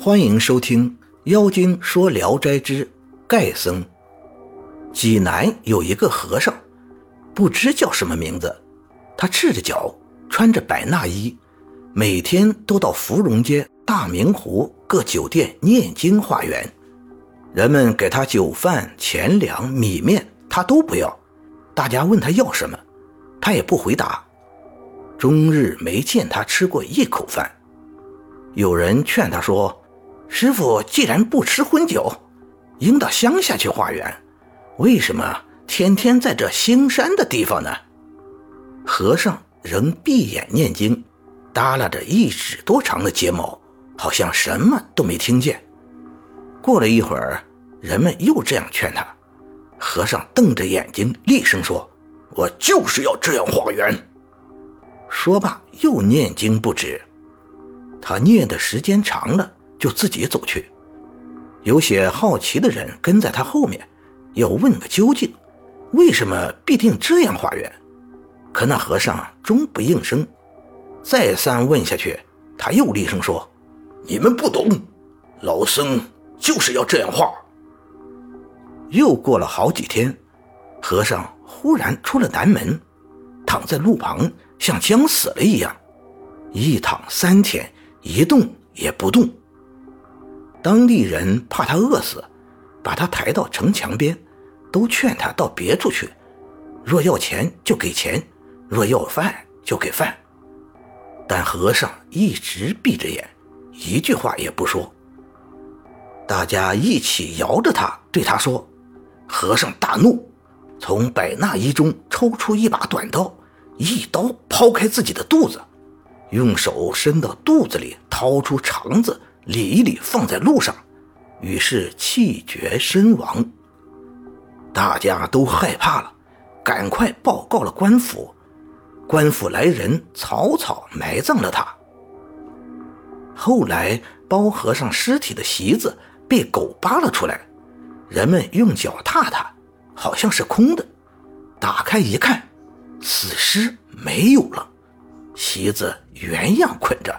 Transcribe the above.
欢迎收听《妖精说聊斋之盖僧》。济南有一个和尚，不知叫什么名字。他赤着脚，穿着百衲衣，每天都到芙蓉街、大明湖各酒店念经化缘。人们给他酒饭、钱粮、米面，他都不要。大家问他要什么，他也不回答。终日没见他吃过一口饭。有人劝他说。师傅既然不吃荤酒，应到乡下去化缘，为什么天天在这兴山的地方呢？和尚仍闭眼念经，耷拉着一指多长的睫毛，好像什么都没听见。过了一会儿，人们又这样劝他，和尚瞪着眼睛厉声说：“我就是要这样化缘。”说罢又念经不止。他念的时间长了。就自己走去，有些好奇的人跟在他后面，要问个究竟，为什么必定这样化缘？可那和尚终不应声，再三问下去，他又厉声说：“你们不懂，老僧就是要这样化。”又过了好几天，和尚忽然出了南门，躺在路旁，像将死了一样，一躺三天，一动也不动。当地人怕他饿死，把他抬到城墙边，都劝他到别处去。若要钱就给钱，若要饭就给饭。但和尚一直闭着眼，一句话也不说。大家一起摇着他，对他说：“和尚大怒，从百纳衣中抽出一把短刀，一刀抛开自己的肚子，用手伸到肚子里掏出肠子。”理一理，放在路上，于是气绝身亡。大家都害怕了，赶快报告了官府。官府来人，草草埋葬了他。后来，包和尚尸体的席子被狗扒了出来，人们用脚踏它，好像是空的。打开一看，死尸没有了，席子原样捆着。